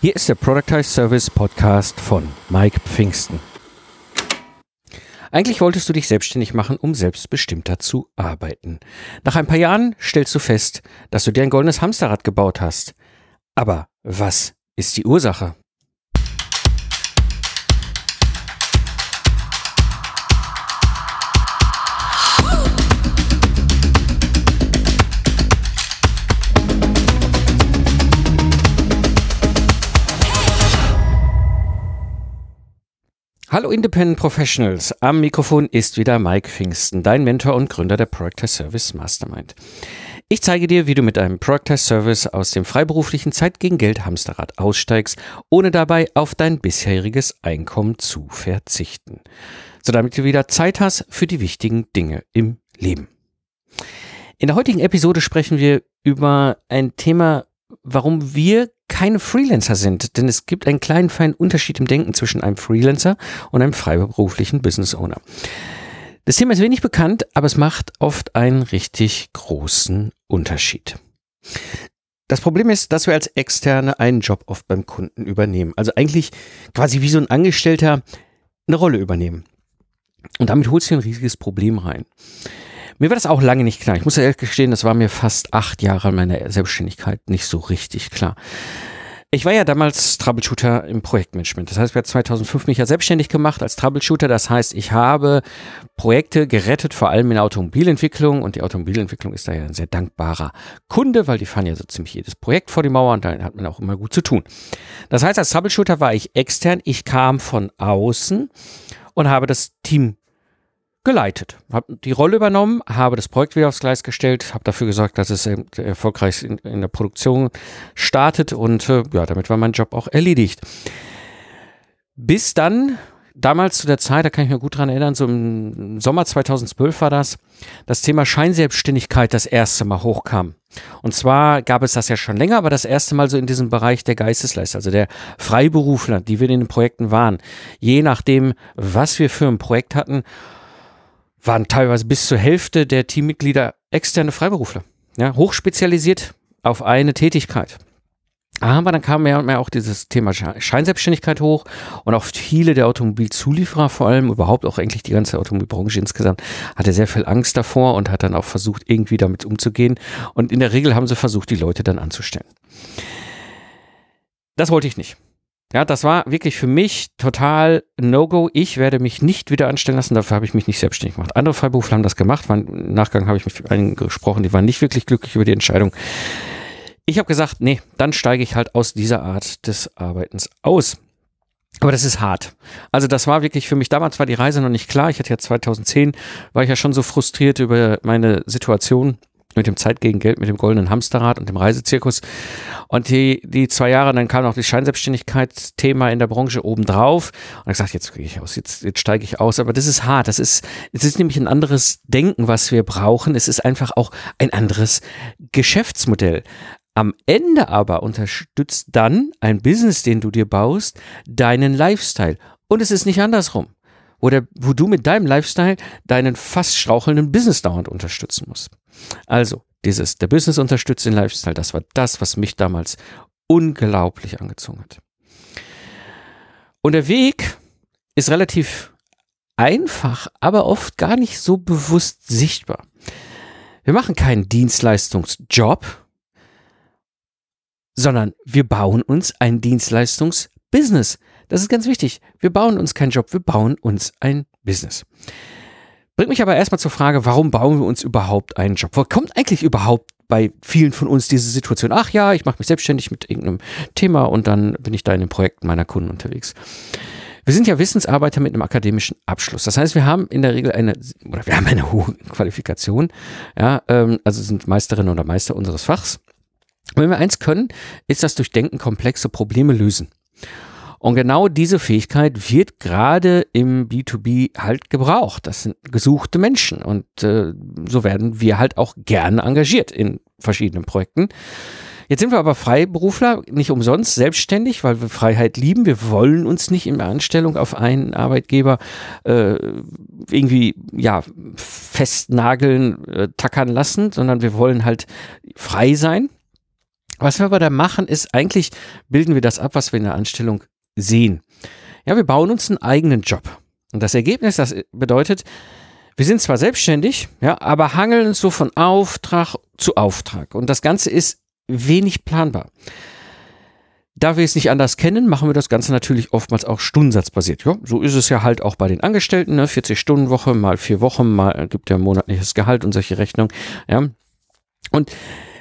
Hier ist der Productize Service Podcast von Mike Pfingsten. Eigentlich wolltest du dich selbstständig machen, um selbstbestimmter zu arbeiten. Nach ein paar Jahren stellst du fest, dass du dir ein goldenes Hamsterrad gebaut hast. Aber was ist die Ursache? Hallo Independent Professionals, am Mikrofon ist wieder Mike Pfingsten, dein Mentor und Gründer der Project Service Mastermind. Ich zeige dir, wie du mit einem Project Service aus dem freiberuflichen Zeit gegen Geld Hamsterrad aussteigst, ohne dabei auf dein bisheriges Einkommen zu verzichten. So damit du wieder Zeit hast für die wichtigen Dinge im Leben. In der heutigen Episode sprechen wir über ein Thema, warum wir keine Freelancer sind, denn es gibt einen kleinen feinen Unterschied im Denken zwischen einem Freelancer und einem freiberuflichen Business Owner. Das Thema ist wenig bekannt, aber es macht oft einen richtig großen Unterschied. Das Problem ist, dass wir als Externe einen Job oft beim Kunden übernehmen. Also eigentlich quasi wie so ein Angestellter eine Rolle übernehmen. Und damit holst du ein riesiges Problem rein. Mir war das auch lange nicht klar. Ich muss ehrlich gestehen, das war mir fast acht Jahre meiner Selbstständigkeit nicht so richtig klar. Ich war ja damals Troubleshooter im Projektmanagement. Das heißt, ich habe 2005 mich ja selbstständig gemacht als Troubleshooter. Das heißt, ich habe Projekte gerettet, vor allem in der Automobilentwicklung. Und die Automobilentwicklung ist da ja ein sehr dankbarer Kunde, weil die fahren ja so ziemlich jedes Projekt vor die Mauer und da hat man auch immer gut zu tun. Das heißt, als Troubleshooter war ich extern. Ich kam von außen und habe das Team geleitet, habe die Rolle übernommen, habe das Projekt wieder aufs Gleis gestellt, habe dafür gesorgt, dass es erfolgreich in, in der Produktion startet und äh, ja, damit war mein Job auch erledigt. Bis dann, damals zu der Zeit, da kann ich mir gut dran erinnern, so im Sommer 2012 war das, das Thema Scheinselbstständigkeit das erste Mal hochkam. Und zwar gab es das ja schon länger, aber das erste Mal so in diesem Bereich der Geistesleister, also der Freiberufler, die wir in den Projekten waren. Je nachdem, was wir für ein Projekt hatten, waren teilweise bis zur Hälfte der Teammitglieder externe Freiberufler. Ja, hochspezialisiert auf eine Tätigkeit. Aber dann kam mehr und mehr auch dieses Thema Scheinselbstständigkeit hoch und auch viele der Automobilzulieferer, vor allem überhaupt auch eigentlich die ganze Automobilbranche insgesamt, hatte sehr viel Angst davor und hat dann auch versucht, irgendwie damit umzugehen. Und in der Regel haben sie versucht, die Leute dann anzustellen. Das wollte ich nicht. Ja, das war wirklich für mich total No-Go. Ich werde mich nicht wieder anstellen lassen. Dafür habe ich mich nicht selbstständig gemacht. Andere Freiberufler haben das gemacht. Im Nachgang habe ich mit einigen gesprochen, die waren nicht wirklich glücklich über die Entscheidung. Ich habe gesagt, nee, dann steige ich halt aus dieser Art des Arbeitens aus. Aber das ist hart. Also das war wirklich für mich, damals war die Reise noch nicht klar. Ich hatte ja 2010, war ich ja schon so frustriert über meine Situation mit dem Zeit gegen Geld, mit dem goldenen Hamsterrad und dem Reisezirkus. Und die, die zwei Jahre, dann kam noch das Scheinselbstständigkeitsthema in der Branche obendrauf. Und ich gesagt, jetzt gehe ich aus, jetzt, jetzt steige ich aus. Aber das ist hart. Das ist, es ist nämlich ein anderes Denken, was wir brauchen. Es ist einfach auch ein anderes Geschäftsmodell. Am Ende aber unterstützt dann ein Business, den du dir baust, deinen Lifestyle. Und es ist nicht andersrum. Wo, der, wo du mit deinem Lifestyle deinen fast strauchelnden Business dauernd unterstützen musst. Also, dieses, der Business unterstützt den Lifestyle, das war das, was mich damals unglaublich angezogen hat. Und der Weg ist relativ einfach, aber oft gar nicht so bewusst sichtbar. Wir machen keinen Dienstleistungsjob, sondern wir bauen uns ein Dienstleistungsbusiness. Das ist ganz wichtig. Wir bauen uns keinen Job, wir bauen uns ein Business. Bringt mich aber erstmal zur Frage, warum bauen wir uns überhaupt einen Job? Wo kommt eigentlich überhaupt bei vielen von uns diese Situation? Ach ja, ich mache mich selbstständig mit irgendeinem Thema und dann bin ich da in den Projekten meiner Kunden unterwegs. Wir sind ja Wissensarbeiter mit einem akademischen Abschluss. Das heißt, wir haben in der Regel eine, oder wir haben eine hohe Qualifikation, ja, ähm, also sind Meisterinnen oder Meister unseres Fachs. Und wenn wir eins können, ist das durch Denken komplexe Probleme lösen. Und genau diese Fähigkeit wird gerade im B2B halt gebraucht. Das sind gesuchte Menschen und äh, so werden wir halt auch gerne engagiert in verschiedenen Projekten. Jetzt sind wir aber Freiberufler, nicht umsonst selbstständig, weil wir Freiheit lieben. Wir wollen uns nicht in der Anstellung auf einen Arbeitgeber äh, irgendwie ja festnageln, äh, tackern lassen, sondern wir wollen halt frei sein. Was wir aber da machen, ist eigentlich bilden wir das ab, was wir in der Anstellung sehen. Ja, wir bauen uns einen eigenen Job. Und das Ergebnis, das bedeutet, wir sind zwar selbstständig, ja, aber hangeln uns so von Auftrag zu Auftrag. Und das Ganze ist wenig planbar. Da wir es nicht anders kennen, machen wir das Ganze natürlich oftmals auch stundensatzbasiert. Ja, so ist es ja halt auch bei den Angestellten, ne? 40-Stunden-Woche mal vier Wochen, mal gibt ja monatliches Gehalt und solche Rechnungen. Ja. Und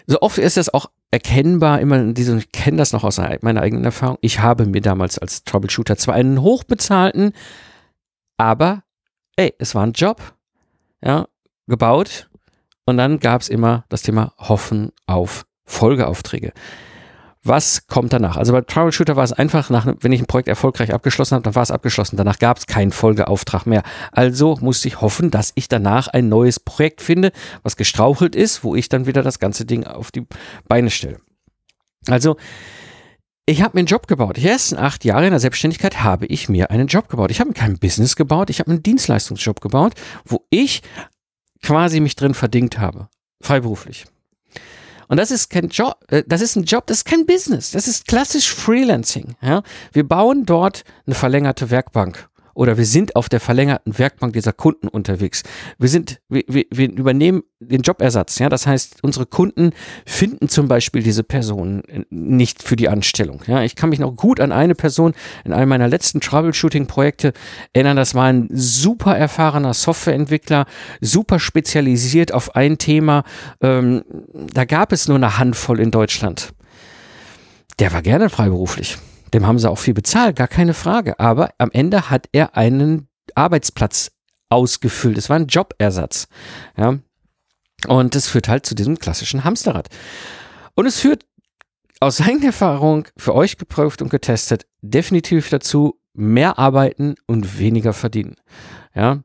so oft ist es auch erkennbar, immer in diesem, ich kenne das noch aus meiner eigenen Erfahrung. Ich habe mir damals als Troubleshooter zwar einen hochbezahlten, aber ey, es war ein Job, ja, gebaut und dann gab es immer das Thema Hoffen auf Folgeaufträge. Was kommt danach? Also bei Troubleshooter war es einfach, nach, wenn ich ein Projekt erfolgreich abgeschlossen habe, dann war es abgeschlossen. Danach gab es keinen Folgeauftrag mehr. Also musste ich hoffen, dass ich danach ein neues Projekt finde, was gestrauchelt ist, wo ich dann wieder das ganze Ding auf die Beine stelle. Also ich habe mir einen Job gebaut. Die ersten acht Jahre in der Selbstständigkeit habe ich mir einen Job gebaut. Ich habe mir kein Business gebaut, ich habe einen Dienstleistungsjob gebaut, wo ich quasi mich drin verdingt habe. Freiberuflich. Und das ist kein Job, äh, das ist ein Job, das ist kein Business. Das ist klassisch Freelancing. Ja? Wir bauen dort eine verlängerte Werkbank oder wir sind auf der verlängerten Werkbank dieser Kunden unterwegs. Wir sind, wir, wir, wir übernehmen den Jobersatz. Ja, das heißt, unsere Kunden finden zum Beispiel diese Person nicht für die Anstellung. Ja, ich kann mich noch gut an eine Person in einem meiner letzten Troubleshooting-Projekte erinnern. Das war ein super erfahrener Softwareentwickler, super spezialisiert auf ein Thema. Ähm, da gab es nur eine Handvoll in Deutschland. Der war gerne freiberuflich. Dem haben sie auch viel bezahlt, gar keine Frage. Aber am Ende hat er einen Arbeitsplatz ausgefüllt. Es war ein Jobersatz. Ja. Und es führt halt zu diesem klassischen Hamsterrad. Und es führt aus eigener Erfahrung, für euch geprüft und getestet, definitiv dazu, mehr arbeiten und weniger verdienen. Ja,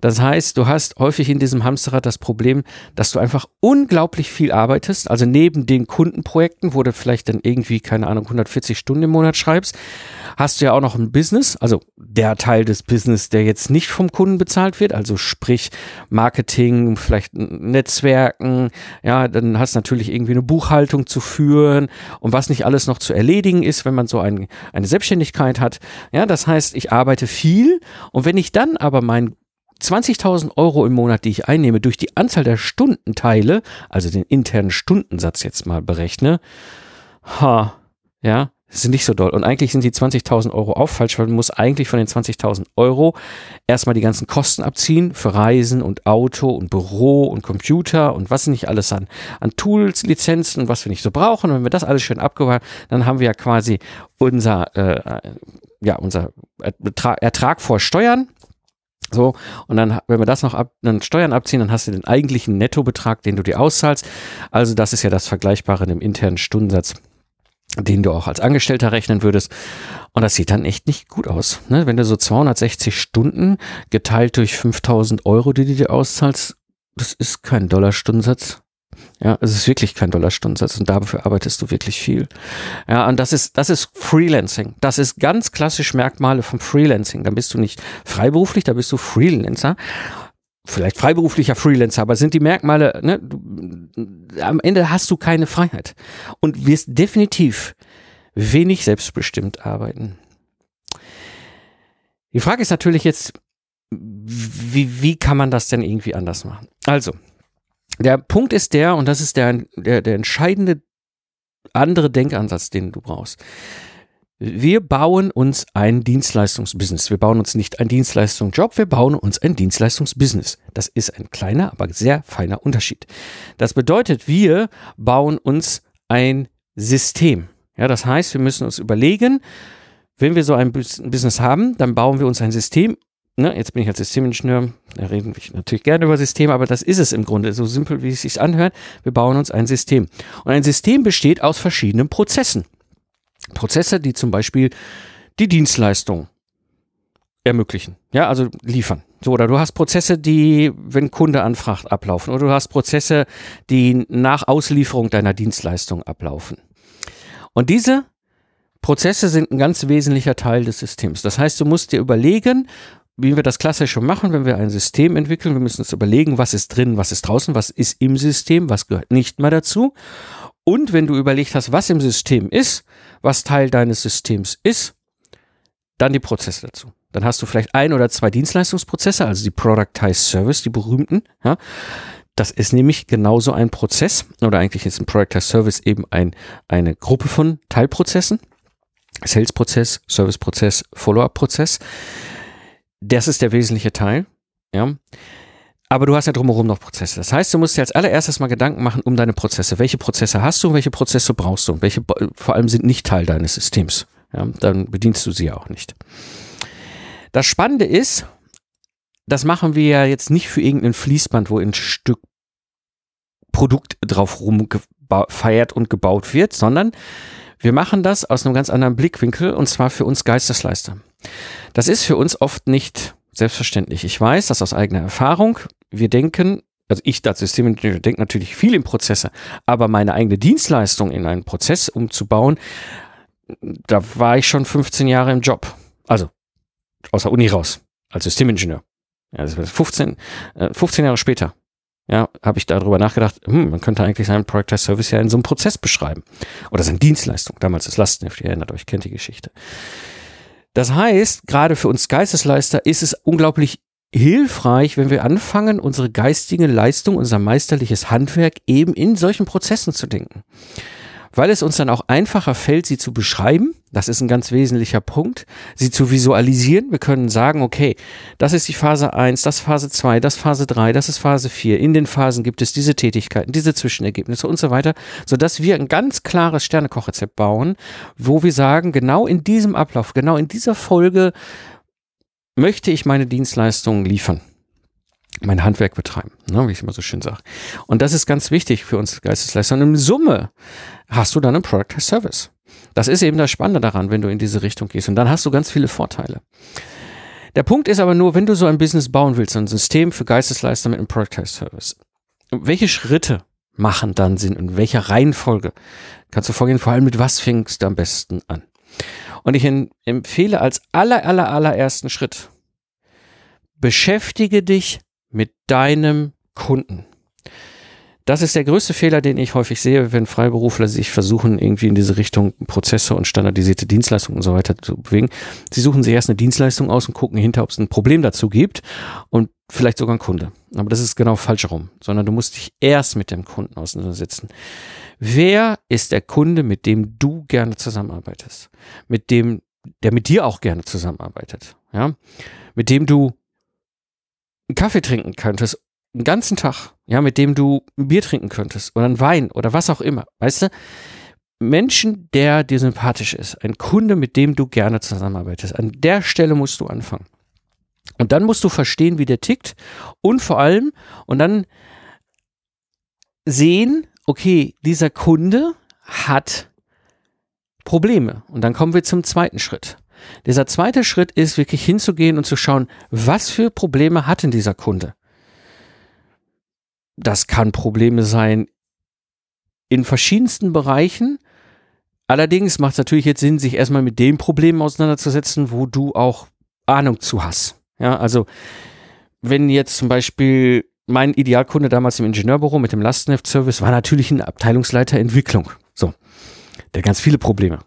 das heißt, du hast häufig in diesem Hamsterrad das Problem, dass du einfach unglaublich viel arbeitest. Also neben den Kundenprojekten, wo du vielleicht dann irgendwie, keine Ahnung, 140 Stunden im Monat schreibst, hast du ja auch noch ein Business, also der Teil des Business, der jetzt nicht vom Kunden bezahlt wird, also sprich Marketing, vielleicht Netzwerken, ja, dann hast du natürlich irgendwie eine Buchhaltung zu führen und was nicht alles noch zu erledigen ist, wenn man so ein, eine Selbstständigkeit hat. Ja, das heißt, ich arbeite viel und wenn ich dann aber mein 20.000 Euro im Monat, die ich einnehme, durch die Anzahl der Stunden teile, also den internen Stundensatz jetzt mal berechne, ha, ja, das ist nicht so doll. Und eigentlich sind die 20.000 Euro auch falsch, weil man muss eigentlich von den 20.000 Euro erstmal die ganzen Kosten abziehen für Reisen und Auto und Büro und Computer und was nicht alles an, an Tools, Lizenzen und was wir nicht so brauchen. Und wenn wir das alles schön abgeholt dann haben wir ja quasi unser, äh, ja, unser Ertrag, vor Steuern so, und dann, wenn wir das noch ab, dann Steuern abziehen, dann hast du den eigentlichen Nettobetrag, den du dir auszahlst. Also, das ist ja das Vergleichbare in dem internen Stundensatz, den du auch als Angestellter rechnen würdest. Und das sieht dann echt nicht gut aus. Ne? Wenn du so 260 Stunden geteilt durch 5000 Euro, die du dir auszahlst, das ist kein Dollarstundensatz. Ja, es ist wirklich kein Dollarstundensatz und dafür arbeitest du wirklich viel. Ja, und das ist, das ist Freelancing. Das ist ganz klassisch Merkmale vom Freelancing. Da bist du nicht freiberuflich, da bist du Freelancer. Vielleicht freiberuflicher Freelancer, aber sind die Merkmale, ne, du, am Ende hast du keine Freiheit und wirst definitiv wenig selbstbestimmt arbeiten. Die Frage ist natürlich jetzt, wie, wie kann man das denn irgendwie anders machen? Also, der Punkt ist der, und das ist der, der, der entscheidende andere Denkansatz, den du brauchst. Wir bauen uns ein Dienstleistungsbusiness. Wir bauen uns nicht ein Dienstleistungsjob, wir bauen uns ein Dienstleistungsbusiness. Das ist ein kleiner, aber sehr feiner Unterschied. Das bedeutet, wir bauen uns ein System. Ja, das heißt, wir müssen uns überlegen, wenn wir so ein Business haben, dann bauen wir uns ein System ne, jetzt bin ich als Systemingenieur, da reden wir natürlich gerne über Systeme, aber das ist es im Grunde, so simpel wie es sich anhört. Wir bauen uns ein System. Und ein System besteht aus verschiedenen Prozessen. Prozesse, die zum Beispiel die Dienstleistung ermöglichen, ja, also liefern. So, oder du hast Prozesse, die, wenn Kunde anfragt, ablaufen. Oder du hast Prozesse, die nach Auslieferung deiner Dienstleistung ablaufen. Und diese Prozesse sind ein ganz wesentlicher Teil des Systems. Das heißt, du musst dir überlegen, wie wir das klassisch machen, wenn wir ein System entwickeln, wir müssen uns überlegen, was ist drin, was ist draußen, was ist im System, was gehört nicht mehr dazu. Und wenn du überlegt hast, was im System ist, was Teil deines Systems ist, dann die Prozesse dazu. Dann hast du vielleicht ein oder zwei Dienstleistungsprozesse, also die Productized Service, die berühmten. Ja. Das ist nämlich genauso ein Prozess, oder eigentlich ist ein Productized Service eben ein, eine Gruppe von Teilprozessen. Sales-Prozess, Service-Prozess, Follow-up-Prozess. Das ist der wesentliche Teil. Ja. Aber du hast ja drumherum noch Prozesse. Das heißt, du musst dir als allererstes mal Gedanken machen um deine Prozesse. Welche Prozesse hast du, welche Prozesse brauchst du und welche vor allem sind nicht Teil deines Systems. Ja, dann bedienst du sie ja auch nicht. Das Spannende ist, das machen wir ja jetzt nicht für irgendein Fließband, wo ein Stück Produkt drauf rumgefeiert und gebaut wird, sondern wir machen das aus einem ganz anderen Blickwinkel und zwar für uns Geistesleister. Das ist für uns oft nicht selbstverständlich. Ich weiß das aus eigener Erfahrung. Wir denken, also ich als Systemingenieur denke natürlich viel in Prozesse, aber meine eigene Dienstleistung in einen Prozess umzubauen, da war ich schon 15 Jahre im Job. Also aus der Uni raus, als Systemingenieur. Ja, das war 15, 15 Jahre später. Ja, habe ich darüber nachgedacht, hm, man könnte eigentlich seinen Product Service ja in so einem Prozess beschreiben. Oder seine Dienstleistung. Damals das Lastenheft, ihr erinnert euch, kennt die Geschichte. Das heißt, gerade für uns Geistesleister ist es unglaublich hilfreich, wenn wir anfangen, unsere geistige Leistung, unser meisterliches Handwerk eben in solchen Prozessen zu denken weil es uns dann auch einfacher fällt, sie zu beschreiben. Das ist ein ganz wesentlicher Punkt. Sie zu visualisieren. Wir können sagen, okay, das ist die Phase 1, das Phase 2, das Phase 3, das ist Phase 4. In den Phasen gibt es diese Tätigkeiten, diese Zwischenergebnisse und so weiter, sodass wir ein ganz klares Sternekochrezept bauen, wo wir sagen, genau in diesem Ablauf, genau in dieser Folge möchte ich meine Dienstleistungen liefern mein Handwerk betreiben, ne, wie ich immer so schön sage. Und das ist ganz wichtig für uns Geistesleister. Und in Summe hast du dann einen Product as Service. Das ist eben das Spannende daran, wenn du in diese Richtung gehst. Und dann hast du ganz viele Vorteile. Der Punkt ist aber nur, wenn du so ein Business bauen willst, ein System für Geistesleister mit einem Product as Service, welche Schritte machen dann Sinn und welcher Reihenfolge kannst du vorgehen? Vor allem mit was fängst du am besten an? Und ich empfehle als aller, aller, allerersten Schritt, beschäftige dich mit deinem Kunden. Das ist der größte Fehler, den ich häufig sehe, wenn Freiberufler sich versuchen, irgendwie in diese Richtung Prozesse und standardisierte Dienstleistungen und so weiter zu bewegen. Sie suchen sich erst eine Dienstleistung aus und gucken hinter, ob es ein Problem dazu gibt und vielleicht sogar ein Kunde. Aber das ist genau falsch rum, sondern du musst dich erst mit dem Kunden auseinandersetzen. Wer ist der Kunde, mit dem du gerne zusammenarbeitest? Mit dem, der mit dir auch gerne zusammenarbeitet? Ja? Mit dem du einen Kaffee trinken könntest, einen ganzen Tag, ja, mit dem du ein Bier trinken könntest oder einen Wein oder was auch immer, weißt du? Menschen, der dir sympathisch ist, ein Kunde, mit dem du gerne zusammenarbeitest, an der Stelle musst du anfangen. Und dann musst du verstehen, wie der tickt und vor allem, und dann sehen, okay, dieser Kunde hat Probleme. Und dann kommen wir zum zweiten Schritt. Dieser zweite Schritt ist wirklich hinzugehen und zu schauen, was für Probleme hat denn dieser Kunde? Das kann Probleme sein in verschiedensten Bereichen. Allerdings macht es natürlich jetzt Sinn, sich erstmal mit den Problemen auseinanderzusetzen, wo du auch Ahnung zu hast. Ja, also wenn jetzt zum Beispiel mein Idealkunde damals im Ingenieurbüro mit dem Lastenheft-Service war natürlich ein Abteilungsleiter Entwicklung. So, der hat ganz viele Probleme.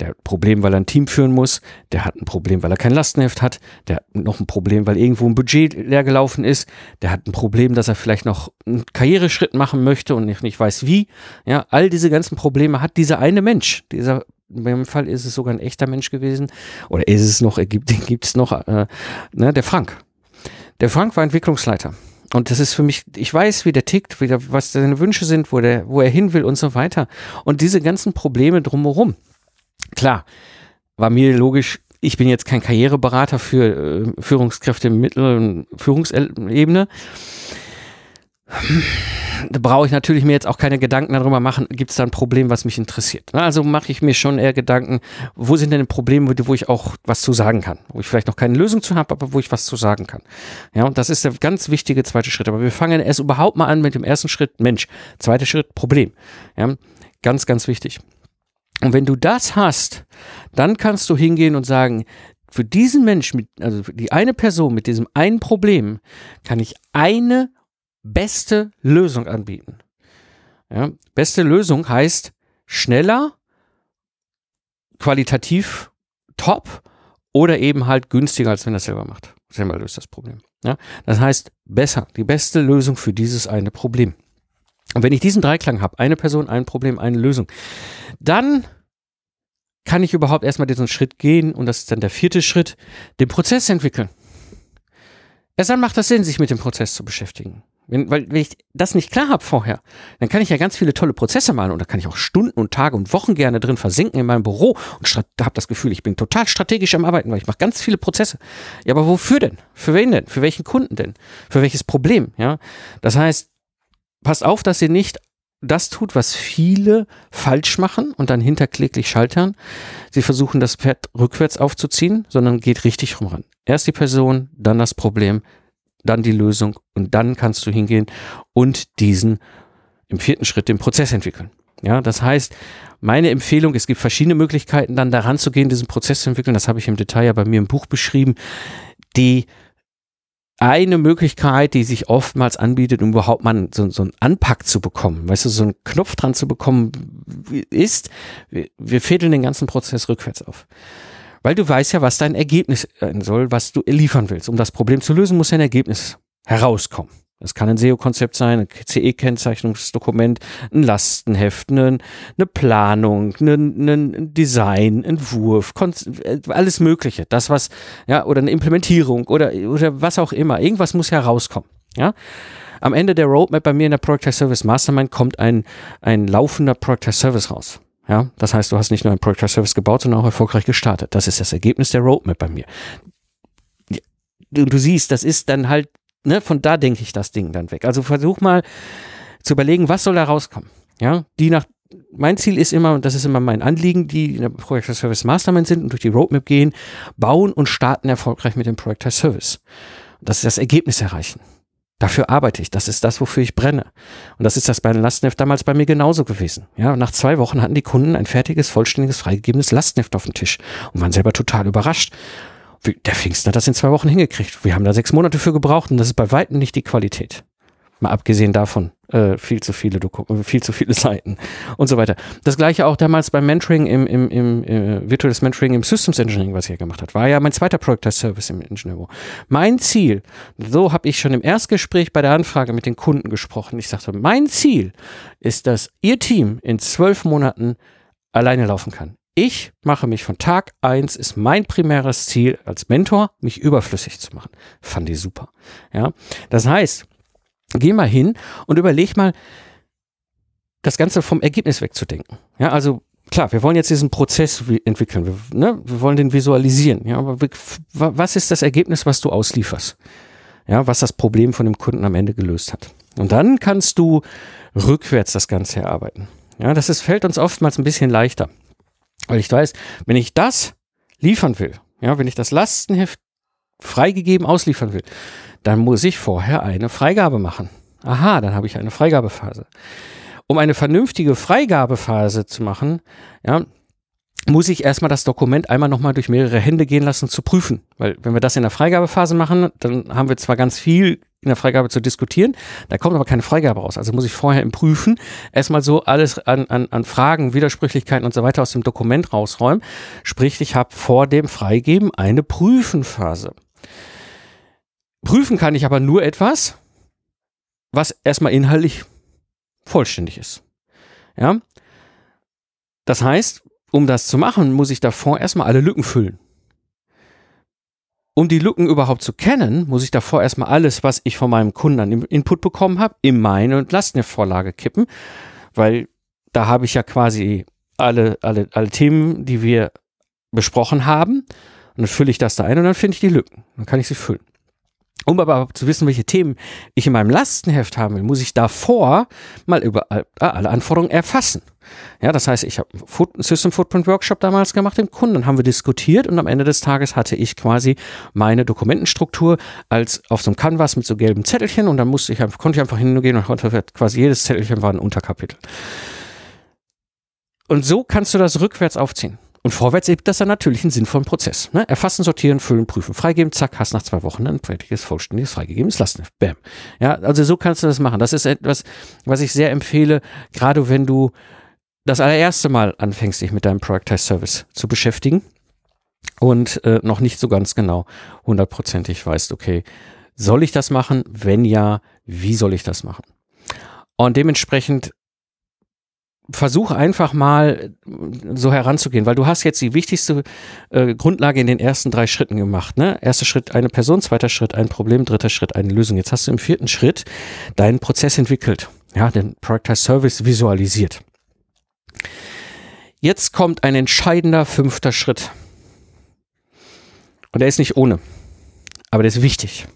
Der hat ein Problem, weil er ein Team führen muss. Der hat ein Problem, weil er kein Lastenheft hat. Der hat noch ein Problem, weil irgendwo ein Budget leer gelaufen ist. Der hat ein Problem, dass er vielleicht noch einen Karriereschritt machen möchte und nicht, nicht weiß wie. Ja, all diese ganzen Probleme hat dieser eine Mensch. Dieser in meinem Fall ist es sogar ein echter Mensch gewesen. Oder ist es noch, gibt, gibt es noch, äh, ne, der Frank. Der Frank war Entwicklungsleiter. Und das ist für mich, ich weiß, wie der tickt, wie der, was seine Wünsche sind, wo, der, wo er hin will und so weiter. Und diese ganzen Probleme drumherum. Klar, war mir logisch, ich bin jetzt kein Karriereberater für äh, Führungskräfte im mittleren Führungsebene. Da brauche ich natürlich mir jetzt auch keine Gedanken darüber machen, gibt es da ein Problem, was mich interessiert. Also mache ich mir schon eher Gedanken, wo sind denn Probleme, wo ich auch was zu sagen kann, wo ich vielleicht noch keine Lösung zu habe, aber wo ich was zu sagen kann. Ja, und das ist der ganz wichtige zweite Schritt. Aber wir fangen erst überhaupt mal an mit dem ersten Schritt, Mensch, zweiter Schritt, Problem. Ja, ganz, ganz wichtig. Und wenn du das hast, dann kannst du hingehen und sagen, für diesen Menschen, mit, also für die eine Person mit diesem einen Problem, kann ich eine beste Lösung anbieten. Ja? Beste Lösung heißt schneller, qualitativ top oder eben halt günstiger, als wenn er selber macht. Selber löst das Problem. Ja? Das heißt, besser, die beste Lösung für dieses eine Problem. Und wenn ich diesen Dreiklang habe, eine Person, ein Problem, eine Lösung, dann kann ich überhaupt erstmal diesen Schritt gehen und das ist dann der vierte Schritt, den Prozess entwickeln. Erst dann macht das Sinn, sich mit dem Prozess zu beschäftigen. Wenn, weil, wenn ich das nicht klar habe vorher, dann kann ich ja ganz viele tolle Prozesse malen und da kann ich auch Stunden und Tage und Wochen gerne drin versinken in meinem Büro und habe das Gefühl, ich bin total strategisch am Arbeiten, weil ich mache ganz viele Prozesse. Ja, aber wofür denn? Für wen denn? Für welchen Kunden denn? Für welches Problem? Ja, das heißt, passt auf, dass ihr nicht das tut, was viele falsch machen und dann hinterkläglich schaltern. Sie versuchen das Pferd rückwärts aufzuziehen, sondern geht richtig rum ran. Erst die Person, dann das Problem, dann die Lösung und dann kannst du hingehen und diesen im vierten Schritt den Prozess entwickeln. Ja, das heißt, meine Empfehlung, es gibt verschiedene Möglichkeiten, dann daran zu gehen, diesen Prozess zu entwickeln. Das habe ich im Detail ja bei mir im Buch beschrieben. Die eine Möglichkeit, die sich oftmals anbietet, um überhaupt mal so, so einen Anpack zu bekommen, weißt du, so einen Knopf dran zu bekommen, ist, wir, fädeln den ganzen Prozess rückwärts auf. Weil du weißt ja, was dein Ergebnis sein soll, was du liefern willst. Um das Problem zu lösen, muss ein Ergebnis herauskommen. Das kann ein SEO-Konzept sein, ein CE-Kennzeichnungsdokument, ein Lastenheft, eine, eine Planung, ein, ein Design, ein Entwurf, alles Mögliche. Das, was, ja, oder eine Implementierung oder, oder was auch immer. Irgendwas muss herauskommen. Ja. Am Ende der Roadmap bei mir in der Project Service Mastermind kommt ein, ein laufender Project Service raus. Ja, das heißt, du hast nicht nur ein Project Service gebaut, sondern auch erfolgreich gestartet. Das ist das Ergebnis der Roadmap bei mir. Du, du siehst, das ist dann halt, ne, von da denke ich das Ding dann weg. Also versuch mal zu überlegen, was soll da rauskommen. Ja, die nach, mein Ziel ist immer, und das ist immer mein Anliegen, die in der Project Service Mastermind sind und durch die Roadmap gehen, bauen und starten erfolgreich mit dem Project Service. Das ist das Ergebnis erreichen. Dafür arbeite ich. Das ist das, wofür ich brenne. Und das ist das bei den Lastneft damals bei mir genauso gewesen. Ja, nach zwei Wochen hatten die Kunden ein fertiges, vollständiges, freigegebenes Lastneft auf dem Tisch und waren selber total überrascht. Der Pfingsten hat das in zwei Wochen hingekriegt. Wir haben da sechs Monate für gebraucht und das ist bei weitem nicht die Qualität. Mal abgesehen davon, äh, viel zu viele Doku viel zu viele Seiten und so weiter. Das gleiche auch damals beim Mentoring im, im, im äh, virtuelles Mentoring im Systems Engineering, was ich ja gemacht hat, war ja mein zweiter Projekt als Service im Ingenieur. Mein Ziel, so habe ich schon im Erstgespräch bei der Anfrage mit den Kunden gesprochen. Ich sagte, mein Ziel ist, dass ihr Team in zwölf Monaten alleine laufen kann. Ich mache mich von Tag eins ist mein primäres Ziel als Mentor, mich überflüssig zu machen. Fand die super. Ja, das heißt, geh mal hin und überleg mal, das Ganze vom Ergebnis wegzudenken. Ja, also klar, wir wollen jetzt diesen Prozess entwickeln, wir, ne, wir wollen den visualisieren. Ja, aber was ist das Ergebnis, was du auslieferst? Ja, was das Problem von dem Kunden am Ende gelöst hat. Und dann kannst du rückwärts das Ganze erarbeiten. Ja, das ist, fällt uns oftmals ein bisschen leichter. Weil ich weiß, wenn ich das liefern will, ja, wenn ich das Lastenheft freigegeben ausliefern will, dann muss ich vorher eine Freigabe machen. Aha, dann habe ich eine Freigabephase. Um eine vernünftige Freigabephase zu machen, ja, muss ich erstmal das Dokument einmal nochmal durch mehrere Hände gehen lassen zu prüfen. Weil wenn wir das in der Freigabephase machen, dann haben wir zwar ganz viel in der Freigabe zu diskutieren, da kommt aber keine Freigabe raus. Also muss ich vorher im Prüfen erstmal so alles an, an, an Fragen, Widersprüchlichkeiten und so weiter aus dem Dokument rausräumen. Sprich, ich habe vor dem Freigeben eine Prüfenphase. Prüfen kann ich aber nur etwas, was erstmal inhaltlich vollständig ist. Ja? Das heißt, um das zu machen, muss ich davor erstmal alle Lücken füllen. Um die Lücken überhaupt zu kennen, muss ich davor erstmal alles, was ich von meinem Kunden an Input bekommen habe, in meine Lastenvorlage kippen, weil da habe ich ja quasi alle, alle, alle Themen, die wir besprochen haben. Und dann fülle ich das da ein und dann finde ich die Lücken. Dann kann ich sie füllen. Um aber zu wissen, welche Themen ich in meinem Lastenheft haben will, muss ich davor mal über alle Anforderungen erfassen. Ja, das heißt, ich habe System Footprint Workshop damals gemacht im Kunden, dann haben wir diskutiert und am Ende des Tages hatte ich quasi meine Dokumentenstruktur als auf so einem Canvas mit so gelben Zettelchen und dann musste ich, konnte ich einfach hingehen und quasi jedes Zettelchen war ein Unterkapitel. Und so kannst du das rückwärts aufziehen. Und vorwärts ergibt das dann natürlich einen sinnvollen Prozess. Ne? Erfassen, sortieren, füllen, prüfen, freigeben, zack, hast nach zwei Wochen ein fertiges, vollständiges, freigegebenes Lastneft. Bam. Ja, also so kannst du das machen. Das ist etwas, was ich sehr empfehle, gerade wenn du das allererste Mal anfängst, dich mit deinem Productize Service zu beschäftigen und äh, noch nicht so ganz genau hundertprozentig weißt, okay, soll ich das machen? Wenn ja, wie soll ich das machen? Und dementsprechend versuch einfach mal so heranzugehen, weil du hast jetzt die wichtigste äh, Grundlage in den ersten drei Schritten gemacht. Ne? Erster Schritt eine Person, zweiter Schritt ein Problem, dritter Schritt eine Lösung. Jetzt hast du im vierten Schritt deinen Prozess entwickelt, ja, den Productize Service visualisiert. Jetzt kommt ein entscheidender fünfter Schritt. Und der ist nicht ohne, aber der ist wichtig.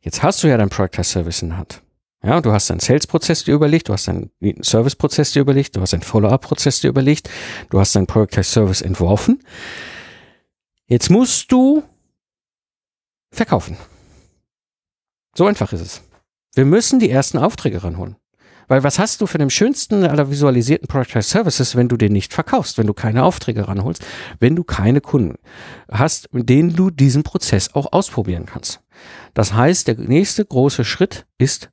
Jetzt hast du ja dein Productize Service in der Hand. Ja, du hast einen Sales-Prozess dir überlegt, du hast einen Service-Prozess dir überlegt, du hast einen Follow-up-Prozess dir überlegt, du hast deinen Product Service entworfen. Jetzt musst du verkaufen. So einfach ist es. Wir müssen die ersten Aufträge ranholen. Weil was hast du für den schönsten aller visualisierten Product Services, wenn du den nicht verkaufst, wenn du keine Aufträge ranholst, wenn du keine Kunden hast, mit denen du diesen Prozess auch ausprobieren kannst. Das heißt, der nächste große Schritt ist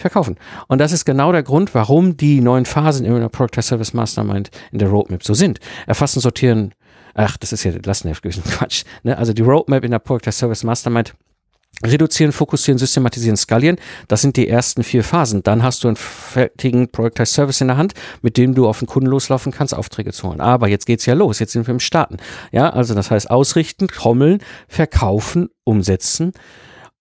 verkaufen. Und das ist genau der Grund, warum die neuen Phasen in der Product Service Mastermind in der Roadmap so sind. Erfassen, sortieren, ach, das ist ja Lastenheft gewesen, Quatsch. Ne? Also die Roadmap in der Product Service Mastermind Reduzieren, fokussieren, systematisieren, skalieren. Das sind die ersten vier Phasen. Dann hast du einen fertigen Productized Service in der Hand, mit dem du auf den Kunden loslaufen kannst, Aufträge zu holen. Aber jetzt geht's ja los. Jetzt sind wir im Starten. Ja, also das heißt ausrichten, trommeln, verkaufen, umsetzen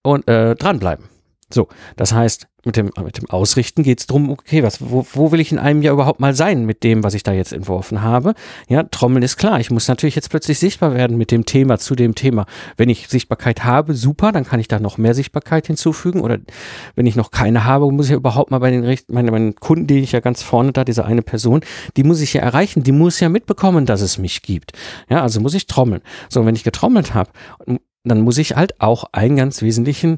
und äh, dranbleiben. So, das heißt, mit dem, mit dem Ausrichten geht es darum, okay, was, wo, wo will ich in einem Jahr überhaupt mal sein mit dem, was ich da jetzt entworfen habe? Ja, Trommeln ist klar. Ich muss natürlich jetzt plötzlich sichtbar werden mit dem Thema, zu dem Thema. Wenn ich Sichtbarkeit habe, super, dann kann ich da noch mehr Sichtbarkeit hinzufügen. Oder wenn ich noch keine habe, muss ich ja überhaupt mal bei den meine, meinen Kunden, die ich ja ganz vorne da, diese eine Person, die muss ich ja erreichen, die muss ja mitbekommen, dass es mich gibt. Ja, also muss ich trommeln. So, wenn ich getrommelt habe, dann muss ich halt auch einen ganz wesentlichen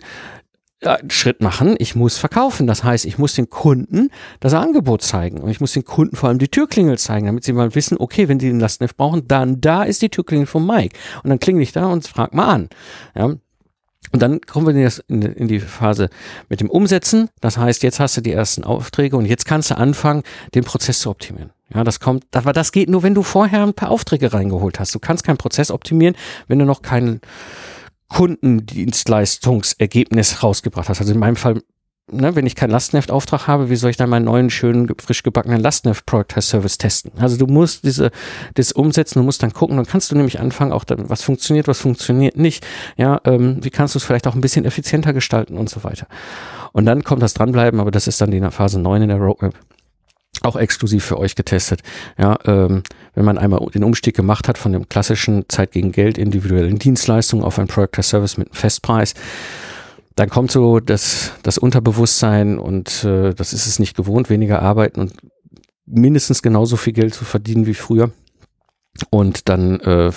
einen Schritt machen, ich muss verkaufen. Das heißt, ich muss den Kunden das Angebot zeigen und ich muss den Kunden vor allem die Türklingel zeigen, damit sie mal wissen, okay, wenn die den Lastneft brauchen, dann da ist die Türklingel von Mike. Und dann klingel ich da und frag mal an. Ja. Und dann kommen wir in die Phase mit dem Umsetzen. Das heißt, jetzt hast du die ersten Aufträge und jetzt kannst du anfangen, den Prozess zu optimieren. Ja, das kommt, aber das geht nur, wenn du vorher ein paar Aufträge reingeholt hast. Du kannst keinen Prozess optimieren, wenn du noch keinen Kundendienstleistungsergebnis rausgebracht hast. Also in meinem Fall, ne, wenn ich keinen Lastenheftauftrag habe, wie soll ich dann meinen neuen, schönen, frisch gebackenen Lastenheft Product Service testen? Also du musst diese, das umsetzen, du musst dann gucken, dann kannst du nämlich anfangen, auch dann, was funktioniert, was funktioniert nicht. Ja, ähm, wie kannst du es vielleicht auch ein bisschen effizienter gestalten und so weiter. Und dann kommt das dranbleiben, aber das ist dann die Phase 9 in der Roadmap auch exklusiv für euch getestet. Ja, ähm, wenn man einmal den Umstieg gemacht hat von dem klassischen Zeit gegen Geld individuellen Dienstleistungen auf ein Product as Service mit einem Festpreis, dann kommt so das, das Unterbewusstsein und äh, das ist es nicht gewohnt, weniger arbeiten und mindestens genauso viel Geld zu verdienen wie früher. Und dann, äh,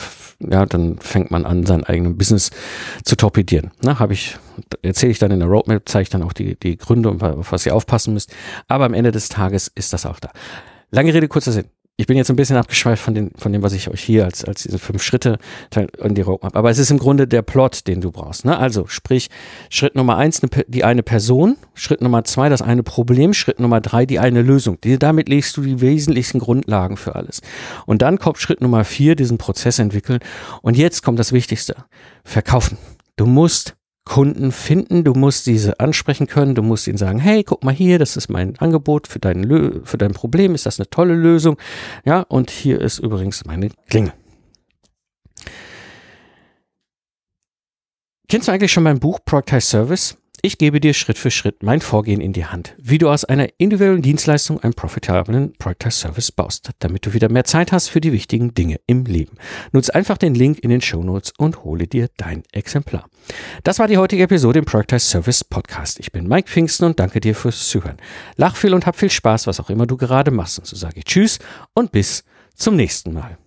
ja, dann fängt man an, sein eigenes Business zu torpedieren. Na, habe ich, erzähle ich dann in der Roadmap, zeige ich dann auch die, die Gründe, auf was ihr aufpassen müsst. Aber am Ende des Tages ist das auch da. Lange Rede, kurzer Sinn ich bin jetzt ein bisschen abgeschweift von, den, von dem, was ich euch hier als, als diese fünf Schritte in die Roadmap. Aber es ist im Grunde der Plot, den du brauchst. Ne? Also sprich, Schritt Nummer eins, eine, die eine Person, Schritt Nummer zwei, das eine Problem, Schritt Nummer drei, die eine Lösung. Die, damit legst du die wesentlichsten Grundlagen für alles. Und dann kommt Schritt Nummer vier, diesen Prozess entwickeln. Und jetzt kommt das Wichtigste. Verkaufen. Du musst Kunden finden, du musst diese ansprechen können, du musst ihnen sagen, hey, guck mal hier, das ist mein Angebot für dein, Lö für dein Problem, ist das eine tolle Lösung? Ja, und hier ist übrigens meine Klinge. Kennst du eigentlich schon mein Buch Productize Service? Ich gebe dir Schritt für Schritt mein Vorgehen in die Hand, wie du aus einer individuellen Dienstleistung einen profitablen Project Service baust, damit du wieder mehr Zeit hast für die wichtigen Dinge im Leben. Nutze einfach den Link in den Show Notes und hole dir dein Exemplar. Das war die heutige Episode im Project Service Podcast. Ich bin Mike Pfingsten und danke dir fürs Zuhören. Lach viel und hab viel Spaß, was auch immer du gerade machst. Und so sage ich Tschüss und bis zum nächsten Mal.